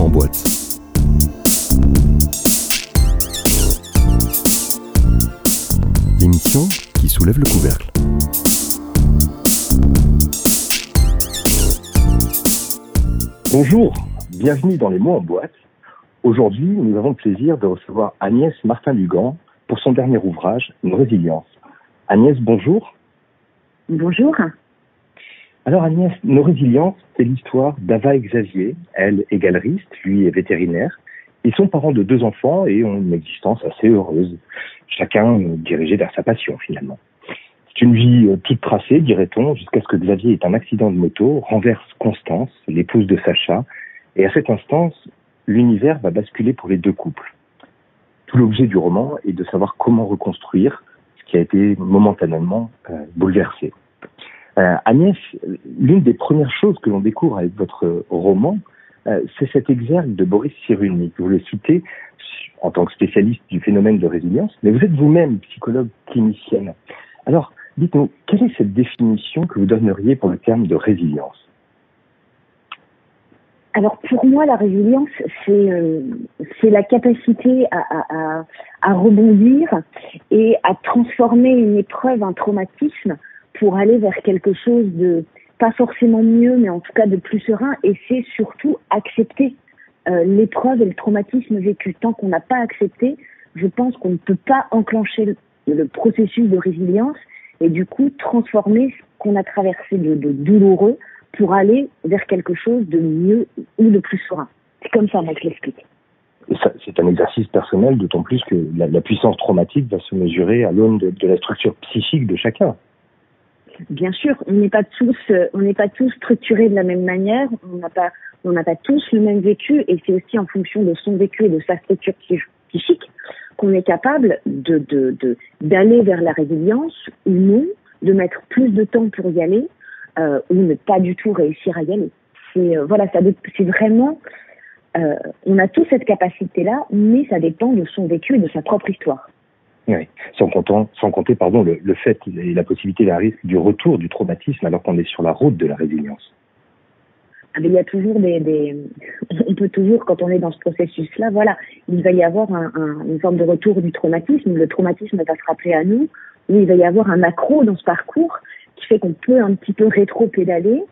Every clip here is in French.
en boîte. L'émission qui soulève le couvercle. Bonjour, bienvenue dans les mots en boîte. Aujourd'hui, nous avons le plaisir de recevoir Agnès Martin-Lugan pour son dernier ouvrage, Une résilience. Agnès, bonjour. Bonjour. Alors Agnès, Nos résiliences, c'est l'histoire d'Ava et Xavier. Elle est galeriste, lui est vétérinaire. Ils sont parents de deux enfants et ont une existence assez heureuse. Chacun dirigé vers sa passion finalement. C'est une vie euh, toute tracée, dirait-on, jusqu'à ce que Xavier ait un accident de moto, renverse Constance, l'épouse de Sacha, et à cette instance, l'univers va basculer pour les deux couples. Tout l'objet du roman est de savoir comment reconstruire ce qui a été momentanément euh, bouleversé. Euh, Agnès, l'une des premières choses que l'on découvre avec votre roman, euh, c'est cet exergue de Boris Cyrulnik. Vous le citez en tant que spécialiste du phénomène de résilience, mais vous êtes vous-même psychologue clinicienne. Alors, dites-nous, quelle est cette définition que vous donneriez pour le terme de résilience? Alors pour moi, la résilience, c'est euh, la capacité à, à, à, rebondir et à transformer une épreuve, un traumatisme, pour aller vers quelque chose de pas forcément mieux, mais en tout cas de plus serein. Et c'est surtout accepter euh, l'épreuve et le traumatisme vécu. Tant qu'on n'a pas accepté, je pense qu'on ne peut pas enclencher le, processus de résilience et du coup transformer ce qu'on a traversé de, douloureux pour aller vers quelque chose de mieux ou de plus serein. C'est comme ça, moi, je l'explique. C'est un exercice personnel, d'autant plus que la, puissance traumatique va se mesurer à l'aune de la structure psychique de chacun bien sûr, on n'est pas tous, euh, on n'est pas tous structurés de la même manière. On n'a pas, on n'a pas tous le même vécu, et c'est aussi en fonction de son vécu et de sa structure psychique qu'on est capable de, de, d'aller vers la résilience ou non, de mettre plus de temps pour y aller euh, ou ne pas du tout réussir à y aller. C'est euh, voilà, ça, c'est vraiment, euh, on a tous cette capacité-là, mais ça dépend de son vécu et de sa propre histoire. Oui, sans, compter, sans compter pardon, le, fait et la possibilité d'un risque du retour du traumatisme alors qu'on est sur la route de la résilience. Ah, il y a toujours des, on peut toujours, quand on est dans ce processus-là, voilà, il va y avoir un, un, une forme de retour du traumatisme. Le traumatisme va se rappeler à nous, ou il va y avoir un macro dans ce parcours qui fait qu'on peut un petit peu rétro-pédaler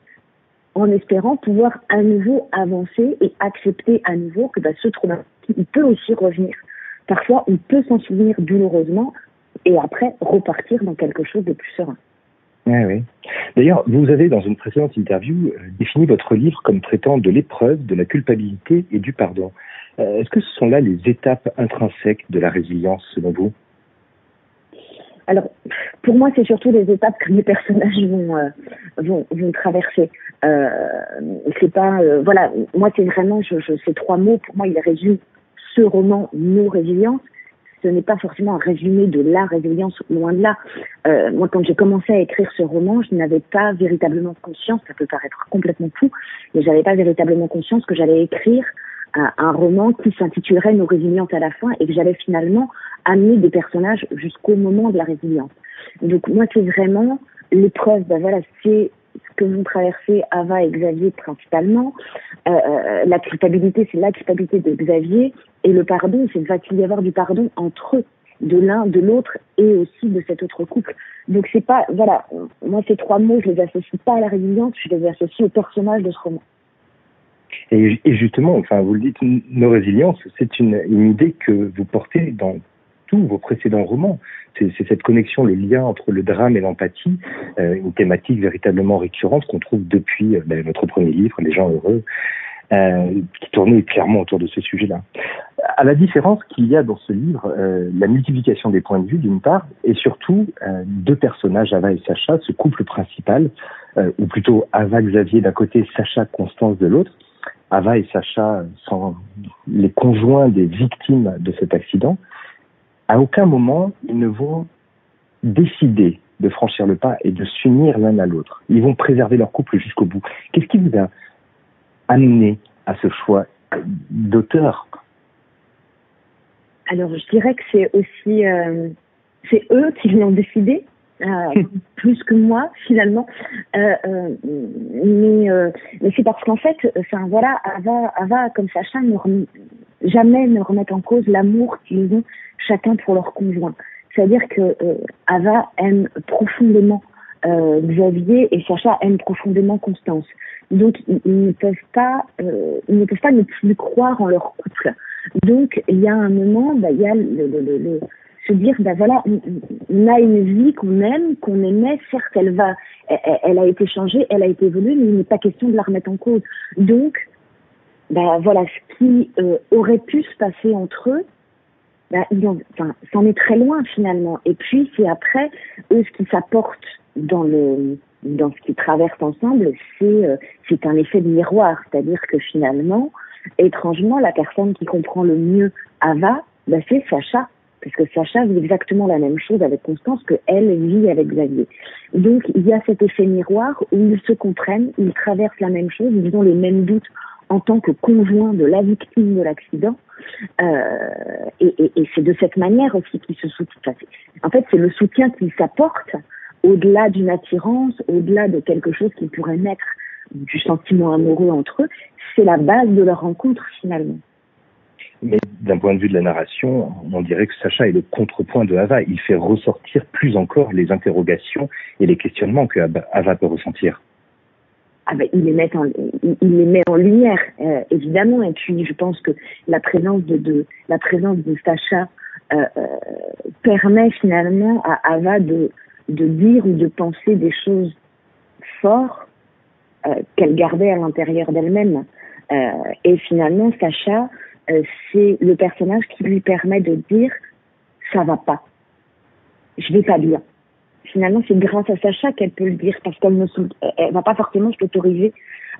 en espérant pouvoir à nouveau avancer et accepter à nouveau que bah, ce traumatisme, il peut aussi revenir parfois on peut s'en souvenir douloureusement et après repartir dans quelque chose de plus serein. Oui, oui. D'ailleurs, vous avez, dans une précédente interview, euh, défini votre livre comme traitant de l'épreuve, de la culpabilité et du pardon. Euh, Est-ce que ce sont là les étapes intrinsèques de la résilience, selon vous? Alors, pour moi, c'est surtout les étapes que les personnages vont euh, vont, vont, traverser. Euh, c'est pas, euh, voilà, moi, c'est vraiment je, je, ces trois mots. Pour moi, ils résument ce roman Nos résiliences, ce n'est pas forcément un résumé de la résilience, loin de là. Euh, moi, quand j'ai commencé à écrire ce roman, je n'avais pas véritablement conscience, ça peut paraître complètement fou, mais j'avais pas véritablement conscience que j'allais écrire un, un roman qui s'intitulerait Nos résiliences à la fin et que j'allais finalement amener des personnages jusqu'au moment de la résilience. Donc moi, c'est vraiment l'épreuve, ben voilà, c'est ce que vont traverser Ava et Xavier principalement. Euh, euh, la culpabilité, c'est la culpabilité de Xavier. Et le pardon, c'est va-t-il y avoir du pardon entre eux, de l'un, de l'autre et aussi de cet autre couple. Donc c'est pas, voilà, moi ces trois mots, je les associe pas à la résilience, je les associe au personnage de ce roman. Et, justement, enfin, vous le dites, nos résiliences, c'est une, idée que vous portez dans tous vos précédents romans. C'est cette connexion, le lien entre le drame et l'empathie, euh, une thématique véritablement récurrente qu'on trouve depuis euh, ben, votre premier livre, Les gens heureux, euh, qui tournait clairement autour de ce sujet-là. À la différence qu'il y a dans ce livre, euh, la multiplication des points de vue d'une part, et surtout euh, deux personnages, Ava et Sacha, ce couple principal, ou plutôt Ava Xavier d'un côté, Sacha Constance de l'autre. Ava et Sacha sont les conjoints des victimes de cet accident à aucun moment ils ne vont décider de franchir le pas et de s'unir l'un à l'autre. Ils vont préserver leur couple jusqu'au bout. Qu'est-ce qui vous a amené à ce choix d'auteur Alors, je dirais que c'est aussi, euh, c'est eux qui l'ont décidé. euh, plus que moi finalement. Euh, mais mais c'est parce qu'en fait, enfin voilà, Ava, Ava comme Sacha ne jamais ne remettent en cause l'amour qu'ils ont chacun pour leur conjoint. C'est-à-dire que Ava aime profondément Xavier et Sacha aime profondément Constance. Donc ils, ne peuvent pas, ils ne peuvent pas ne plus croire en leur couple. Donc il y a un moment, bah, il y a le, le, le se dire ben voilà on, a une vie qu'on aime qu'on aimait certes elle va elle, a été changée elle a été évoluée mais il n'est pas question de la remettre en cause donc ben voilà ce qui euh, aurait pu se passer entre eux ben, enfin c'en est très loin finalement. Et puis c'est après eux ce qui s'apporte dans le dans ce qu'ils traversent ensemble c'est euh, c'est un effet de miroir. C'est-à-dire que finalement étrangement la personne qui comprend le mieux Ava ben, c'est Sacha. Parce que Sacha vit exactement la même chose avec Constance que elle vit avec Xavier. Donc il y a cet effet miroir où ils se comprennent, ils traversent la même chose, ils ont les mêmes doutes en tant que conjoint de la victime de l'accident. Euh, et, c'est de cette manière aussi qu'ils se soutiennent. En fait, c'est le soutien qu'ils s'apportent au-delà d'une attirance, au-delà de quelque chose qui pourrait naître du sentiment amoureux entre eux. C'est la base de leur rencontre finalement. Mais d'un point de vue de la narration, on dirait que Sacha est le contrepoint de Ava. Il fait ressortir plus encore les interrogations et les questionnements que Ava peut ressentir. Ah ben, il, les met en, il, les met en lumière, euh, évidemment. Et puis, je pense que la présence de, de la présence de Sacha euh, euh, permet finalement à Ava de, de dire ou de penser des choses fortes euh, qu'elle gardait à l'intérieur d'elle-même. Euh, et finalement, Sacha c'est le personnage qui lui permet de dire ça va pas, je vais pas bien. Finalement, c'est grâce à Sacha qu'elle peut le dire parce qu'elle ne elle va pas forcément s'autoriser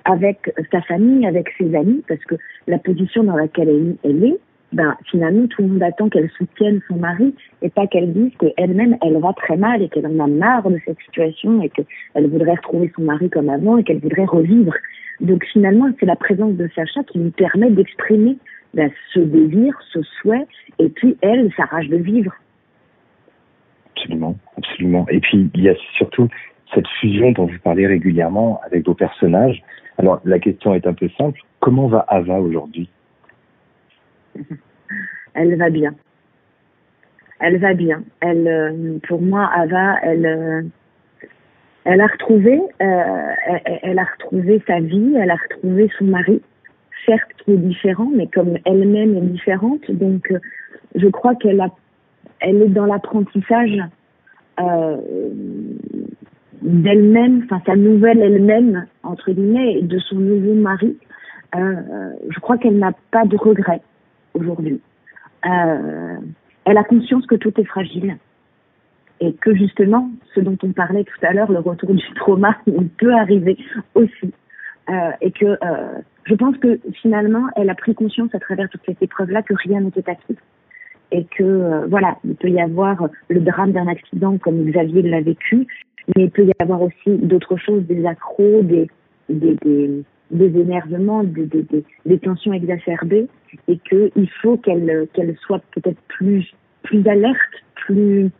avec sa famille, avec ses amis, parce que la position dans laquelle elle, est, ben finalement tout le monde attend qu'elle soutienne son mari et pas qu'elle dise qu'elle-même elle va très mal et qu'elle en a marre de cette situation et qu'elle voudrait retrouver son mari comme avant et qu'elle voudrait revivre. Donc finalement c'est la présence de Sacha qui lui permet d'exprimer ben, ce désir, ce souhait, et puis elle, sa rage de vivre. Absolument, absolument. Et puis il y a surtout cette fusion dont vous parlez régulièrement avec vos personnages. Alors la question est un peu simple. Comment va Ava aujourd'hui? Elle va bien. Elle va bien. Elle, euh, pour moi, Ava, elle, euh, elle a retrouvé, euh, elle, a retrouvé sa vie, elle a retrouvé son mari certes qui est différent, mais comme elle-même est différente, donc je crois qu'elle a, elle est dans l'apprentissage euh, d'elle-même, enfin sa nouvelle elle-même entre guillemets, de son nouveau mari. Euh, je crois qu'elle n'a pas de regrets aujourd'hui. Euh, elle a conscience que tout est fragile et que justement, ce dont on parlait tout à l'heure, le retour du trauma, il peut arriver aussi. Euh, et que euh, je pense que finalement, elle a pris conscience à travers toute cette épreuve-là que rien n'était acquis. Et que, euh, voilà, il peut y avoir le drame d'un accident comme Xavier l'a vécu, mais il peut y avoir aussi d'autres choses, des accros, des, des, des, des énervements, des, des, des, tensions exacerbées, et qu'il faut qu'elle qu'elle soit peut-être plus, plus alerte, plus,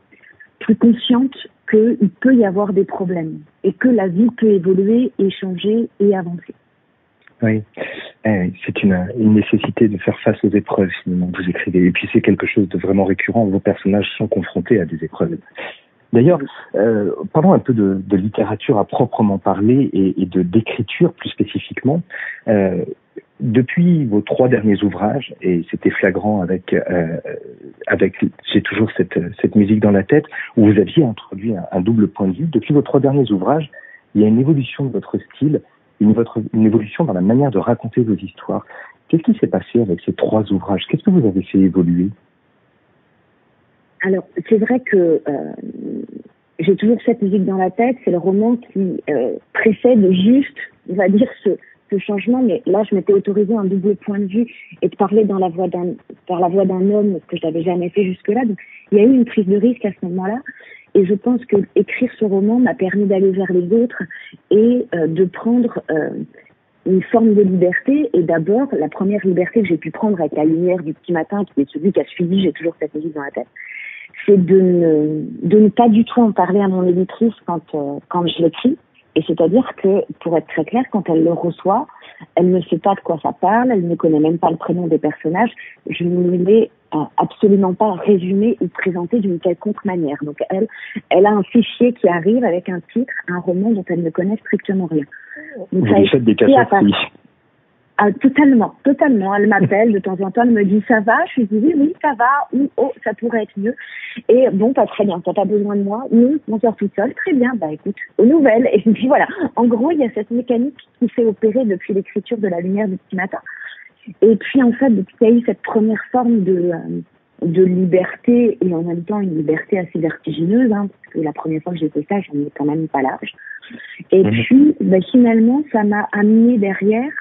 plus consciente qu'il peut y avoir des problèmes et que la vie peut évoluer et changer et avancer. Oui, eh, c'est une, nécessité de faire face aux épreuves, finalement, vous écrivez. Et puis c'est quelque chose de vraiment récurrent. Vos personnages sont confrontés à des épreuves. D'ailleurs, euh, parlons un peu de, littérature à proprement parler et, de d'écriture plus spécifiquement. Euh, depuis vos trois derniers ouvrages, et c'était flagrant avec, euh, j'ai toujours cette, musique dans la tête, où vous aviez introduit un, double point de vue, depuis vos trois derniers ouvrages, il y a une évolution de votre style, une, évolution dans la manière de raconter vos histoires. Qu'est-ce qui s'est passé avec ces trois ouvrages? Qu'est-ce que vous avez fait évoluer? Alors, c'est vrai que euh, j'ai toujours cette musique dans la tête, c'est le roman qui euh, précède juste, on va dire, ce changement, mais là, je m'étais autorisé un double point de vue et de parler dans la voix par la voix d'un homme, que je n'avais jamais fait jusque-là. Donc, il y a eu une prise de risque à ce moment-là. Et je pense que écrire ce roman m'a permis d'aller vers les autres et euh, de prendre euh, une forme de liberté. Et d'abord, la première liberté que j'ai pu prendre avec la lumière du petit matin, qui est celui qui a suivi, j'ai toujours cette musique dans la tête, c'est de ne, de ne pas du tout en parler à mon éditrice quand, euh, quand je l'écris. Et c'est-à-dire que, pour être très clair, quand elle le reçoit, elle ne sait pas de quoi ça parle, elle ne connaît même pas le prénom des personnages. Je ne l'ai absolument pas résumé ou présenté d'une quelconque manière. Donc elle, elle a un fichier qui arrive avec un titre, un roman dont elle ne connaît strictement rien. Donc, Vous faites des cachettes, ah, totalement, totalement. Elle m'appelle de temps en temps, elle me dit ça va, je lui dis oui, oui, ça va, ou oh, ça pourrait être mieux. Et bon, pas très bien, t'as pas besoin de moi, non, on sort toute seule, très bien, bah écoute, aux nouvelles. Et puis voilà, en gros, il y a cette mécanique qui s'est opérée depuis l'écriture de La Lumière du petit matin. Et puis en fait, depuis qu'il y a eu cette première forme de, euh, de liberté, et en même temps une liberté assez vertigineuse, hein, parce que la première fois que j'ai fait ça, j'en ai quand même pas l'âge. Et mmh. puis, bah, finalement, ça m'a amené derrière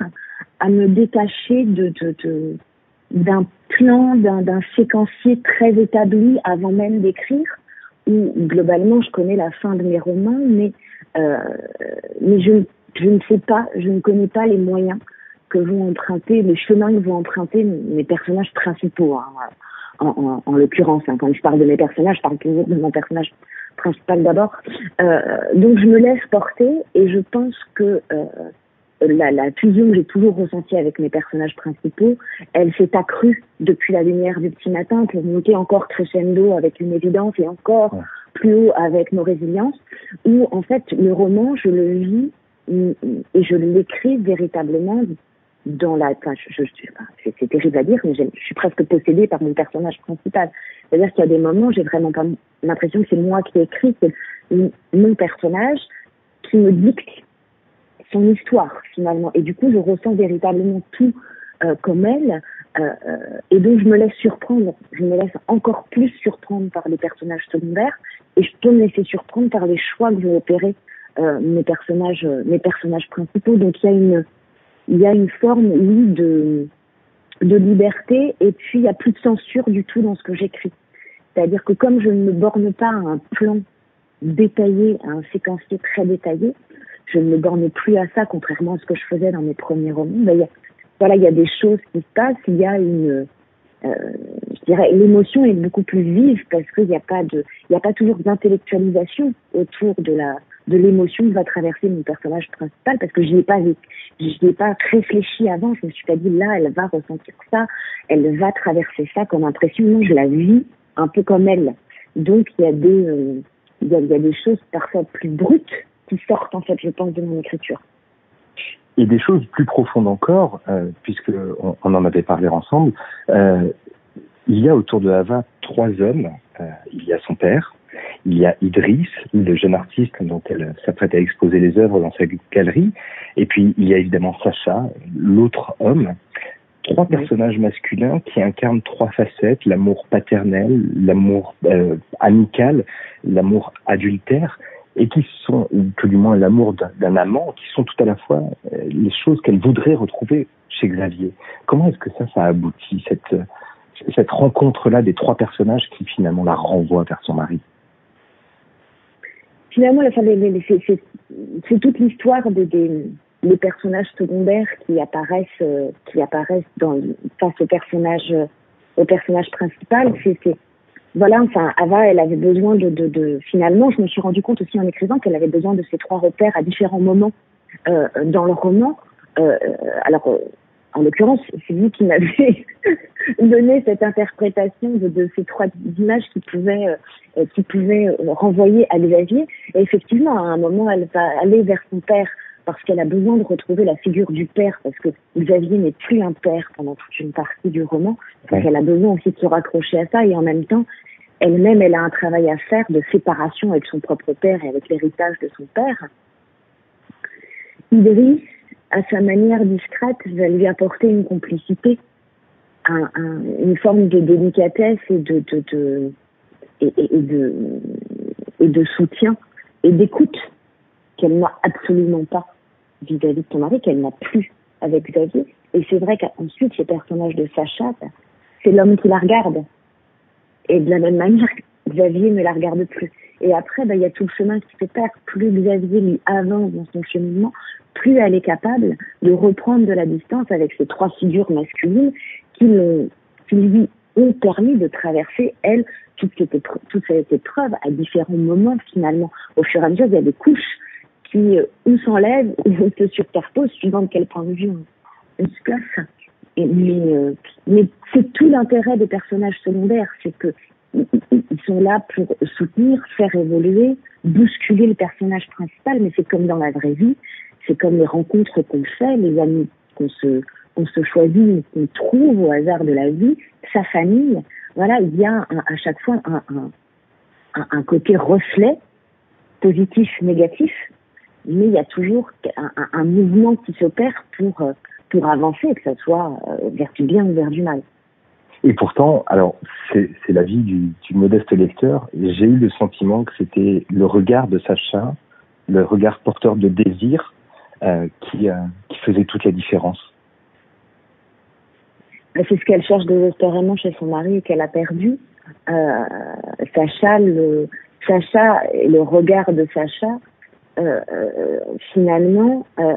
à me détacher de, de, d'un plan, d'un, d'un séquencier très établi avant même d'écrire, où globalement je connais la fin de mes romans, mais, euh, mais je, je ne sais pas, je ne connais pas les moyens que vont emprunter, les chemins que vont emprunter mes personnages principaux. Hein, en, en, en l'occurrence, hein. quand je parle de mes personnages, je parle toujours de mon personnage principal d'abord. Euh, donc je me laisse porter et je pense que euh, la, la fusion que j'ai toujours ressentie avec mes personnages principaux, elle s'est accrue depuis la lumière du petit matin pour monter encore crescendo avec une évidence et encore plus haut avec nos résiliences, où en fait le roman, je le vis et je l'écris véritablement dans la. Enfin, je, je, c'est terrible à dire, mais je suis presque possédée par mon personnage principal. C'est-à-dire qu'il y a des moments, j'ai vraiment pas l'impression que c'est moi qui écris, c'est mon personnage qui me dicte son histoire finalement. Et du coup, je ressens véritablement tout euh, comme elle. Euh, euh, et donc, je me laisse surprendre. Je me laisse encore plus surprendre par les personnages secondaires. Et je peux me laisser surprendre par les choix que vont opérer euh, mes personnages, mes personnages principaux. Donc, il y a une, il y a une forme, oui, de, de liberté. Et puis, il n'y a plus de censure du tout dans ce que j'écris. C'est-à-dire que comme je ne me borne pas à un plan détaillé, à un séquencier très détaillé, je ne me borne plus à ça, contrairement à ce que je faisais dans mes premiers romans. Ben, y a, voilà, il y a des choses qui se passent, il y a une, euh, je dirais, l'émotion est beaucoup plus vive parce qu'il n'y a pas de, il n'y a pas toujours d'intellectualisation autour de la, de l'émotion que va traverser mon personnage principal parce que je n'ai pas, ai pas réfléchi avant. Je me suis pas dit là, elle va ressentir ça, elle va traverser ça comme impression. Non, je la vis un peu comme elle. Donc il y a des, euh, y a, des choses parfois plus brutes qui sortent, en fait, je pense, de mon écriture. Et des choses plus profondes encore, euh, puisque on, en avait parlé ensemble, euh, il y a autour de Ava trois hommes. Euh, il y a son père, il y a Idriss, le jeune artiste dont elle s'apprête à exposer les œuvres dans sa galerie, et puis il y a évidemment Sacha, l'autre homme. Trois personnages masculins qui incarnent trois facettes, l'amour paternel, l'amour euh, amical, l'amour adultère et qui sont, ou tout du moins l'amour d'un amant, qui sont tout à la fois euh, les choses qu'elle voudrait retrouver chez Xavier. Comment est-ce que ça, ça aboutit, cette, cette rencontre-là des trois personnages qui finalement la renvoient vers son mari? Finalement, c'est toute l'histoire des, personnages secondaires qui apparaissent, euh, qui apparaissent face au personnage, personnage principal. Voilà, enfin, Ava, elle avait besoin de, Finalement, je me suis rendu compte aussi en écrivant qu'elle avait besoin de ces trois repères à différents moments euh, dans le roman. Euh, alors, euh, en l'occurrence, c'est lui qui m'avait donné cette interprétation de, de, ces trois images qui pouvaient, euh, qui pouvaient renvoyer à Xavier. Et effectivement, à un moment, elle va aller vers son père parce qu'elle a besoin de retrouver la figure du père, parce que Xavier n'est plus un père pendant toute une partie du roman. Donc elle a besoin aussi de se raccrocher à ça et en même temps, elle-même, elle a un travail à faire de séparation avec son propre père et avec l'héritage de son père. Idriss, à sa manière discrète, va lui apporter une complicité, un, une forme de délicatesse et de, soutien et d'écoute qu'elle n'a absolument pas vis-à-vis de ton mari, qu'elle n'a plus avec Xavier. Et c'est vrai qu'ensuite, ces personnages de Sacha, c'est l'homme qui la regarde. Et de la même manière, Xavier ne la regarde plus. Et après, bah, il y a tout le chemin qui se perd. Plus Xavier lui avance dans son cheminement, plus elle est capable de reprendre de la distance avec ces trois figures masculines qui, lui ont permis de traverser, elle, toute cette, épreuve, à différents moments finalement. Au fur et à mesure, il y a des couches qui euh, ou s'enlèvent ou se superposent suivant de quel point de vue on, se place. Mais euh, mais c'est tout l'intérêt des personnages secondaires, c'est que ils sont là pour soutenir, faire évoluer, bousculer le personnage principal, mais c'est comme dans la vraie vie, c'est comme les rencontres qu'on fait, les amis qu'on se, qu'on se choisit, qu'on trouve au hasard de la vie, sa famille. Voilà, il y a à chaque fois un, un, un, côté reflet, positif, négatif, mais il y a toujours un, mouvement qui s'opère pour, pour avancer, que ce soit euh, vers du bien ou vers du mal. Et pourtant, alors c'est l'avis du, du modeste lecteur, j'ai eu le sentiment que c'était le regard de Sacha, le regard porteur de désir, euh, qui, euh, qui faisait toute la différence. C'est ce qu'elle cherche désespérément chez son mari et qu'elle a perdu. Euh, Sacha, le, Sacha et le regard de Sacha, euh, euh finalement, euh,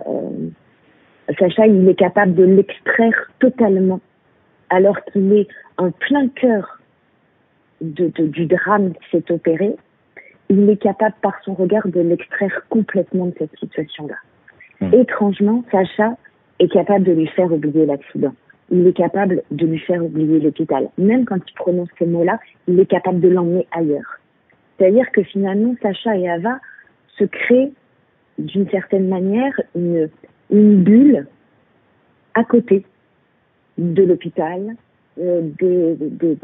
Sacha, il est capable de l'extraire totalement, alors qu'il est en plein cœur de, de, du drame qui s'est opéré. Il est capable, par son regard, de l'extraire complètement de cette situation-là. Hmm. Étrangement, Sacha est capable de lui faire oublier l'accident. Il est capable de lui faire oublier l'hôpital. Même quand il prononce ces mots-là, il est capable de l'emmener ailleurs. C'est-à-dire que finalement, Sacha et Ava se créent d'une certaine manière une, une bulle à côté de l'hôpital, euh, des, des,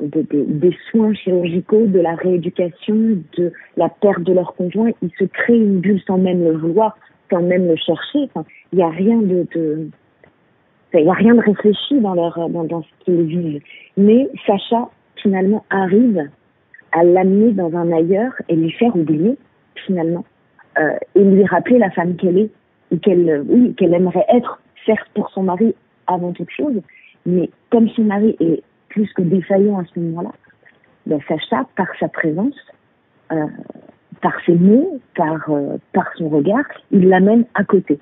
des, des, soins chirurgicaux, de la rééducation, de la perte de leur conjoint. Ils se créent une bulle sans même le vouloir quand même le chercher. Enfin, il n'y a rien de, de il y a rien de réfléchi dans leur dans, dans ce qu'ils vivent. Mais Sacha finalement arrive à l'amener dans un ailleurs et lui faire oublier finalement euh, et lui rappeler la femme qu'elle est et qu'elle oui qu'elle aimerait être certes pour son mari avant toute chose, mais comme son mari est plus que défaillant à ce moment-là, ben Sacha par sa présence euh, par ses mots, par, euh, par son regard, il l'amène à côté.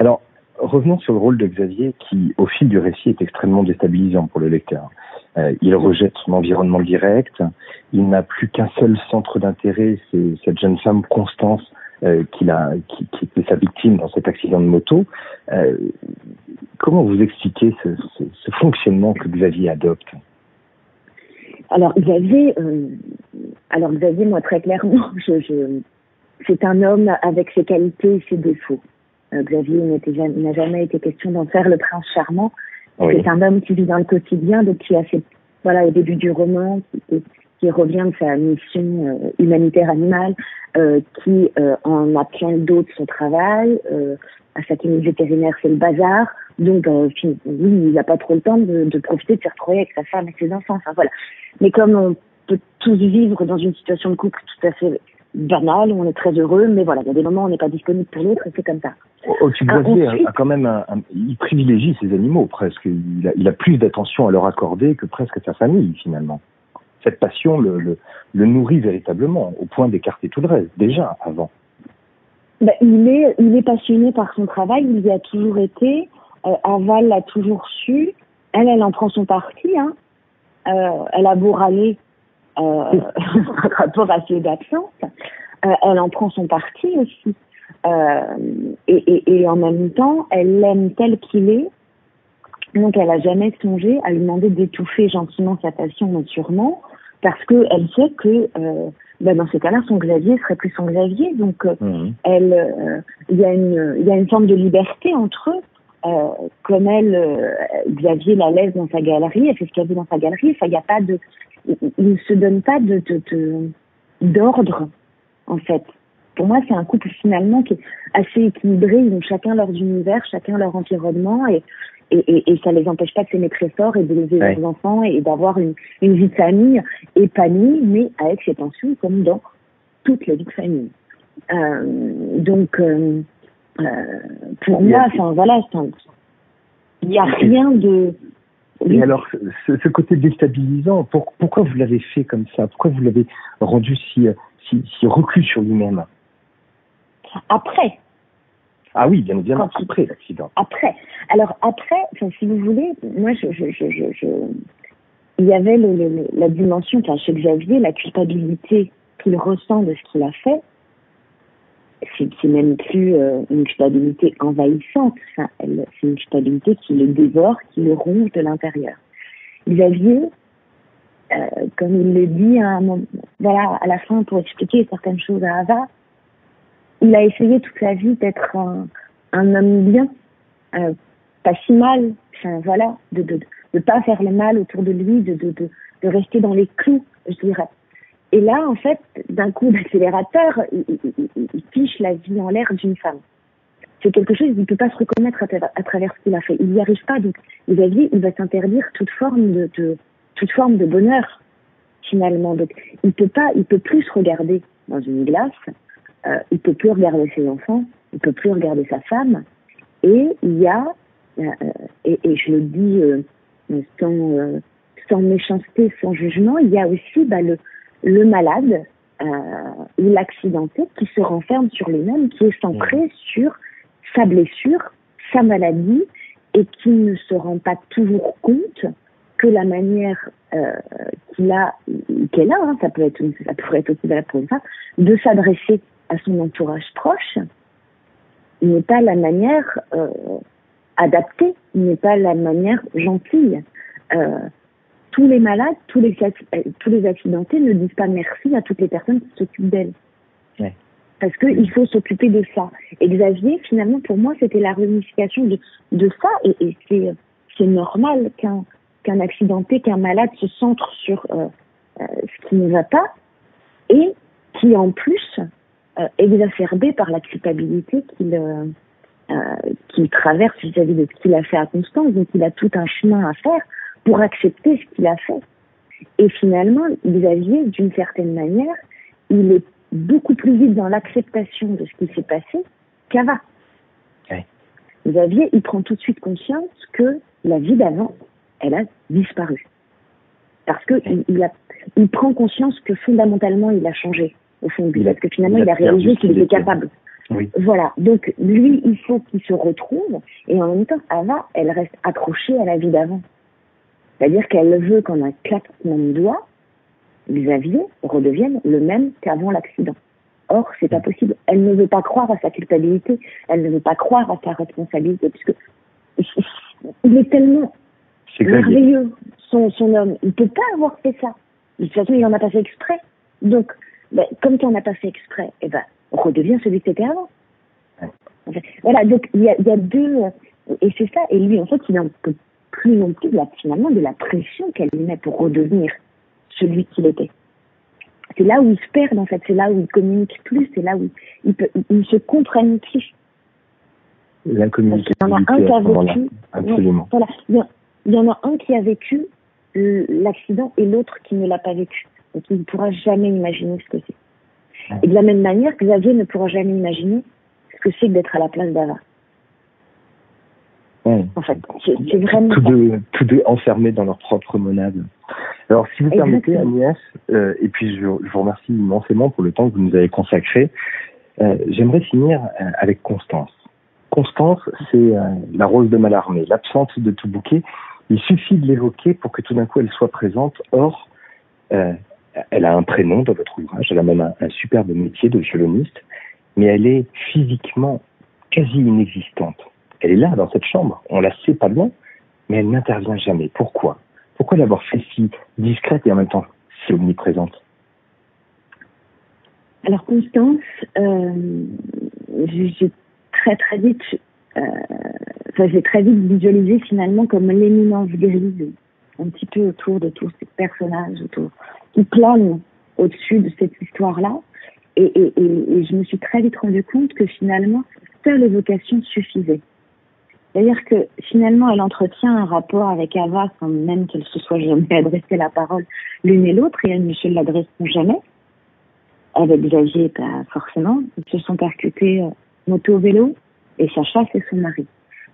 Alors, revenons sur le rôle de Xavier qui, au fil du récit, est extrêmement déstabilisant pour le lecteur. Euh, il rejette son environnement direct, il n'a plus qu'un seul centre d'intérêt, c'est cette jeune femme Constance euh, qui, a, qui, qui était sa victime dans cet accident de moto. Euh, comment vous expliquez ce, ce, ce fonctionnement que Xavier adopte? Alors Xavier, euh, alors Xavier, moi très clairement, je, je c'est un homme avec ses qualités et ses défauts. Euh, Xavier n'a jamais été question d'en faire le prince charmant. C'est un homme qui vit dans le quotidien, donc qui a fait, voilà, au début du roman, qui, qui revient de sa mission euh, humanitaire animale, euh, qui euh, en a plein d'autres son travail. à sa clinique vétérinaire, c'est le bazar. Donc, oui, il n'a pas trop le temps de, de profiter de se retrouver avec sa femme et ses enfants. Enfin, voilà. Mais comme on peut tous vivre dans une situation de couple tout à fait banale, on est très heureux, mais voilà, il y a des moments où on n'est pas disponible pour l'autre et c'est comme ça. Oh, Boisier a, quand même un, il privilégie ses animaux presque. Il a, il a plus d'attention à leur accorder que presque sa famille finalement. Cette passion le, nourrit véritablement au point d'écarter tout le reste déjà avant. Ben, il est passionné par son travail, il y a toujours été. Euh, Aval l'a toujours su. Elle, elle en prend son parti. Hein. Euh, elle a beau râler euh, par rapport à ses absences, euh, elle en prend son parti aussi. Euh, et, et, en même temps, elle l'aime tel qu'il est. Donc, elle a jamais songé à lui demander d'étouffer gentiment sa passion, naturellement, parce que elle sait que euh, ben dans ces cas-là, son Xavier serait plus son Xavier. Donc, mmh. elle, il y a une, il y a une forme de liberté entre eux. Euh, comme elle, euh, Xavier la laisse dans sa galerie, elle fait ce qu'elle veut dans sa galerie. Enfin, il n'y a pas de, il ne se donne pas de d'ordre en fait. Pour moi, c'est un couple finalement qui est assez équilibré. Ils ont chacun leur univers, chacun leur environnement et et, et, et ça les empêche pas de s'aimer très fort et d'élever ouais. leurs enfants et d'avoir une, une vie de famille épanouie, mais avec ses tensions comme dans toutes les vies de famille. Euh, donc, euh, euh, pour moi, enfin voilà, il n'y a rien de. Et alors, ce, ce, côté déstabilisant, pour, pourquoi vous l'avez fait comme ça? Pourquoi vous l'avez rendu si, si, si reclus sur lui-même Après, Ah oui, bien évidemment, après l'accident. Après. Alors après, si vous voulez, moi, je, je, je, je il y avait le, la dimension, enfin, chez Xavier, la culpabilité qu'il ressent de ce qu'il a fait. C'est même plus euh, une culpabilité envahissante, enfin, c'est une culpabilité qui le dévore, qui le ronge de l'intérieur. Xavier, euh, comme il le dit à, un voilà, à la fin pour expliquer certaines choses à Ava, il a essayé toute sa vie d'être un, homme bien, euh, pas si mal, voilà, de, de pas faire le mal autour de lui, de, rester dans les clous, je dirais. Et là, en fait, d'un coup d'accélérateur, il, il, il, fiche la vie en l'air d'une femme. C'est quelque chose qu'il ne peut pas se reconnaître à, travers ce qu'il a fait. Il n'y arrive pas. Donc, Xavier, il va s'interdire toute forme de, toute forme de bonheur, finalement. Donc, il peut il peut plus se regarder dans une glace. Euh, il peut plus regarder ses enfants. Il peut plus regarder sa femme. Et il y a, euh, et, et, je le dis euh, sans, euh, sans méchanceté, sans jugement, il y a aussi bah, le, le malade euh, ou l'accidenté qui se renferme sur lui-même, qui est centré sur sa blessure, sa maladie, et qui ne se rend pas toujours compte que la manière euh, qu'il a, qu'elle a, hein, ça peut être, ça pourrait être aussi valable pour une femme, de s'adresser à son entourage proche, n'est pas la manière euh, adaptée, n'est pas la manière gentille. Euh, tous les malades, tous les, euh, tous les accidentés ne disent pas merci à toutes les personnes qui s'occupent d'elles. Ouais. Parce qu'il faut s'occuper de ça. Et Xavier, finalement, pour moi, c'était la réunification de, de ça. Et, et c'est, c'est normal qu'un, qu'un accidenté, qu'un malade se centre sur euh, ce qui ne va pas et qui, en plus, euh, exacerbé par la culpabilité qu'il, euh, euh, qu'il traverse vis-à-vis de ce qu'il a fait à Constance. Donc, il a tout un chemin à faire pour accepter ce qu'il a fait. Et finalement, Xavier, d'une certaine manière, il est beaucoup plus vite dans l'acceptation de ce qui s'est passé qu'Ava. Ouais. Xavier, il prend tout de suite conscience que la vie d'avant, elle a disparu. Parce que il, il, a, il prend conscience que fondamentalement, il a changé au fond de lui. Parce que finalement, il a, il a réalisé qu'il était capable. Oui. Voilà. Donc, lui, il faut qu'il se retrouve. Et en même temps, Ava, elle reste accrochée à la vie d'avant. C'est-à-dire qu'elle veut qu'en un claquement de doigts, Xavier redevienne le même qu'avant l'accident. Or, c'est pas possible. Elle ne veut pas croire à sa culpabilité. Elle ne veut pas croire à sa responsabilité, puisque il est tellement est merveilleux, son, son homme. Il peut pas avoir fait ça. De toute façon, il en a pas fait exprès. Donc, ben, comme tu en as pas fait exprès, eh ben, on redevient celui que c'était avant. Voilà, donc il y a, y a deux, et c'est ça, et lui, en fait, il n'en peut plus non plus, finalement, de la pression qu'elle lui met pour redevenir celui qu'il était. C'est là où il se perd, en fait, c'est là où il communique plus, c'est là où il, peut, il se comprennent plus. L'incommunication. Il y en a un qui a vécu. Absolument. Voilà. Il y en a un qui a vécu l'accident et l'autre qui ne l'a pas vécu. Donc il ne pourra jamais imaginer ce que c'est. Et de la même manière, Xavier ne pourra jamais imaginer ce que c'est que d'être à la place d'Ava. Ouais. En fait, c'est vraiment tous deux, tous deux enfermés dans leur propre monade. Alors, si vous Exactement. permettez, Agnès, euh, et puis je, je, vous remercie immensément pour le temps que vous nous avez consacré, euh, j'aimerais finir euh, avec Constance. Constance, c'est euh, la rose de Malarmé, l'absente de tout bouquet. Il suffit de l'évoquer pour que tout d'un coup elle soit présente. Or, euh, elle a un prénom dans votre ouvrage, elle a même un, superbe métier de violoniste, mais elle est physiquement quasi inexistante. Elle est là, dans cette chambre. On la sait pas loin, mais elle n'intervient jamais. Pourquoi? Pourquoi l'avoir fait si discrète et en même temps si omniprésente? Alors, Constance, euh, j'ai très très vite, euh, enfin, j'ai très vite visualisé finalement comme l'éminence grise, un petit peu autour de tous ces personnages, autour, qui planent au-dessus de cette histoire-là. Et, et, et, je me suis très vite rendu compte que finalement, seule évocation suffisait. C'est-à-dire que finalement, elle entretient un rapport avec Ava sans même qu'elle se soit jamais adressé la parole l'une et l'autre, et elles ne se l'adresseront jamais. Avec Xavier, pas forcément. Ils se sont percutés euh, moto-vélo, et Sacha, c'est son mari.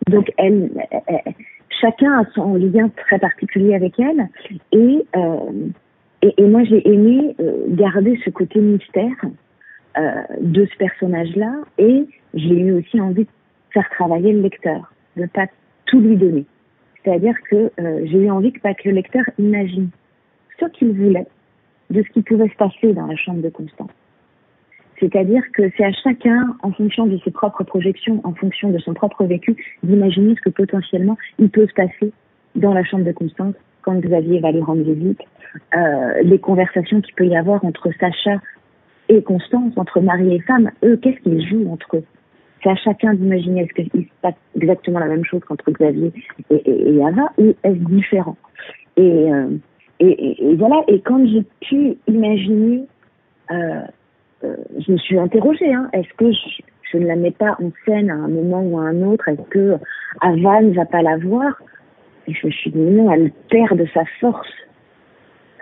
Donc, elle, elle, chacun a son lien très particulier avec elle, et, euh, et, et, moi, j'ai aimé euh, garder ce côté mystère euh, de ce personnage-là, et j'ai eu aussi envie faire travailler le lecteur, de pas tout lui donner. C'est-à-dire que j'ai eu envie que, pas que le lecteur imagine ce qu'il voulait de ce qui pouvait se passer dans la chambre de Constance. C'est-à-dire que c'est à chacun, en fonction de ses propres projections, en fonction de son propre vécu, d'imaginer ce que potentiellement il peut se passer dans la chambre de Constance quand Xavier va lui rendre visite, euh, les conversations qu'il peut y avoir entre Sacha et Constance, entre mari et femme, eux, qu'est-ce qu'ils jouent entre eux? C'est à chacun d'imaginer est-ce qu'il se passe exactement la même chose qu'entre Xavier et, et, Ava ou est-ce différent? Et, euh, et, voilà, et quand j'ai pu imaginer euh, je me suis interrogée, hein, est-ce que je, ne la mets pas en scène à un moment ou à un autre? Est-ce que Ava ne va pas la voir? Et je me suis dit, non, elle perd de sa force.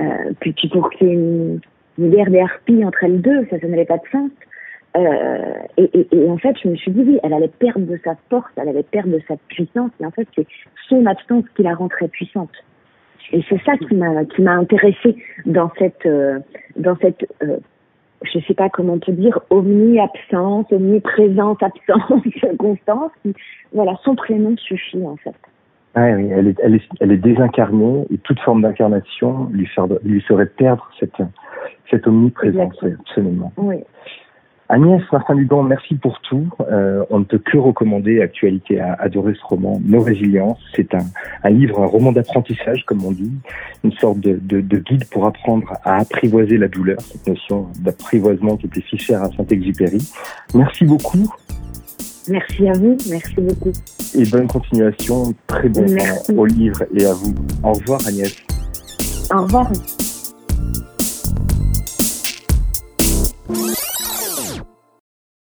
Euh, puis, pour qu'il y ait une, guerre des harpies entre elles deux, ça, ça n'avait pas de sens. Euh, et, en fait, je me suis dit, oui, elle allait perdre de sa force, elle allait perdre de sa puissance. Et en fait, c'est son absence qui la rend très puissante. Et c'est ça qui m'a qui m'a intéressée dans cette euh, dans cette euh, je ne sais pas comment te dire, omni-absence, omniprésence, absence, constance. Voilà, son prénom suffit en fait. Ah oui, elle est, elle est, elle est désincarnée et toute forme d'incarnation lui, lui ferait perdre cette, cette omniprésence, absolument. Oui. Agnès Martin-Lugan, merci pour tout. Euh, on ne peut que recommander Actualité à adorer ce roman, Nos résiliences. C'est un, un, livre, un roman d'apprentissage, comme on dit, une sorte de, de, de, guide pour apprendre à apprivoiser la douleur, cette notion d'apprivoisement qui était si chère à Saint-Exupéry. Merci beaucoup. Merci à vous, merci beaucoup. Et bonne continuation, très bon temps au livre et à vous. Au revoir Agnès. Au revoir.